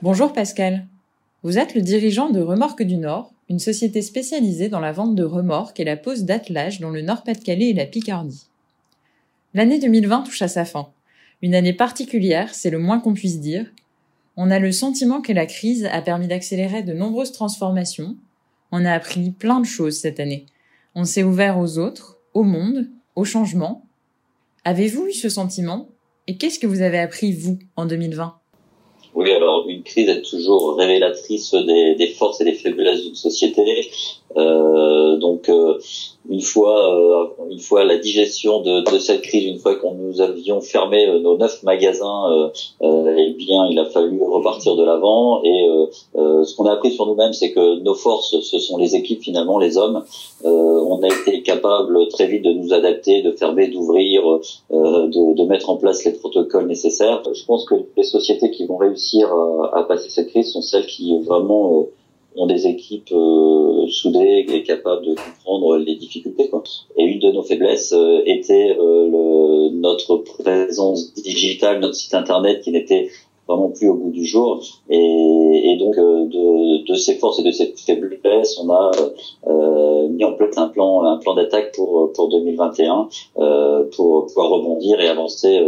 Bonjour Pascal. Vous êtes le dirigeant de Remorques du Nord, une société spécialisée dans la vente de remorques et la pose d'attelage dans le Nord-Pas-de-Calais et la Picardie. L'année 2020 touche à sa fin. Une année particulière, c'est le moins qu'on puisse dire. On a le sentiment que la crise a permis d'accélérer de nombreuses transformations. On a appris plein de choses cette année. On s'est ouvert aux autres, au monde, au changement. Avez-vous eu ce sentiment? Et qu'est-ce que vous avez appris, vous, en 2020 oui, alors une crise est toujours révélatrice des, des forces et des faiblesses d'une société. Euh, donc euh, une fois euh, une fois la digestion de, de, cette crise, une fois qu'on nous avions fermé euh, nos neuf magasins, eh bien il a fallu repartir de l'avant. Et ce qu'on a appris sur nous-mêmes, c'est que nos forces, ce sont les équipes finalement, les hommes. on a été capable très vite de nous adapter, de fermer, d'ouvrir, de, de, mettre en place les protocoles nécessaires. Je pense que les sociétés qui vont réussir à, à passer cette crise sont celles qui vraiment ont des équipes euh, soudées et capables de comprendre les difficultés. Quoi. Et une de nos faiblesses euh, était euh, le, notre présence digitale, notre site internet qui n'était vraiment plus au bout du jour. Et, et donc de, de, ces forces et de ces faiblesses, on a euh, mis en place un plan, un plan d'attaque pour pour 2021 euh, pour pouvoir rebondir et avancer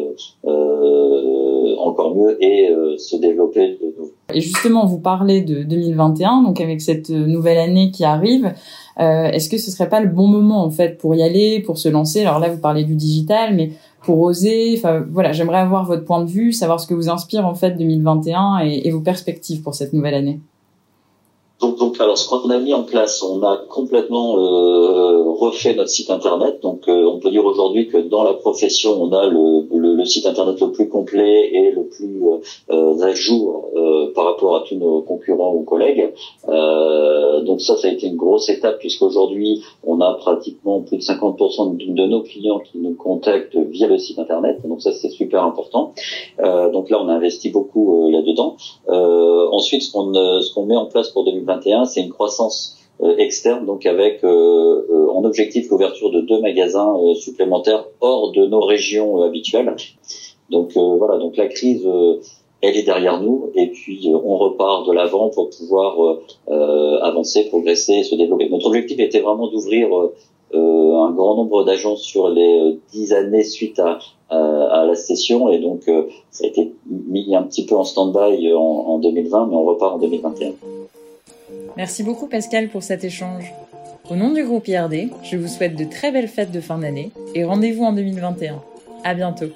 euh, encore mieux et se développer de nouveau. Et justement, vous parlez de 2021, donc avec cette nouvelle année qui arrive, euh, est-ce que ce serait pas le bon moment en fait pour y aller, pour se lancer? Alors là, vous parlez du digital, mais pour oser, enfin voilà, j'aimerais avoir votre point de vue, savoir ce que vous inspire en fait 2021 et, et vos perspectives pour cette nouvelle année. Donc, donc, alors ce qu'on a mis en place, on a complètement euh, refait notre site internet. Donc, euh, on peut dire aujourd'hui que dans la profession, on a le, le, le, site internet le plus complet et le plus euh, à jour euh, par rapport à tous nos concurrents ou collègues. Euh, donc ça, ça a été une grosse étape puisqu'aujourd'hui, on a pratiquement plus de 50% de, nos clients qui nous contactent via le site internet. Donc ça, c'est super important. donc là, on a investi beaucoup là-dedans. ensuite, ce qu'on ce qu'on met en place pour 2020 c'est une croissance euh, externe, donc avec euh, euh, en objectif l'ouverture de deux magasins supplémentaires hors de nos régions habituelles. Donc voilà, donc la crise elle est derrière nous et puis on repart de l'avant pour pouvoir avancer, progresser, se développer. Notre objectif était vraiment d'ouvrir un grand nombre d'agences sur les dix années suite à, à, la session et donc ça a été mis un petit peu en stand-by en, en 2020 mais on repart en 2021. Merci beaucoup Pascal pour cet échange. Au nom du groupe IRD, je vous souhaite de très belles fêtes de fin d'année et rendez-vous en 2021. À bientôt.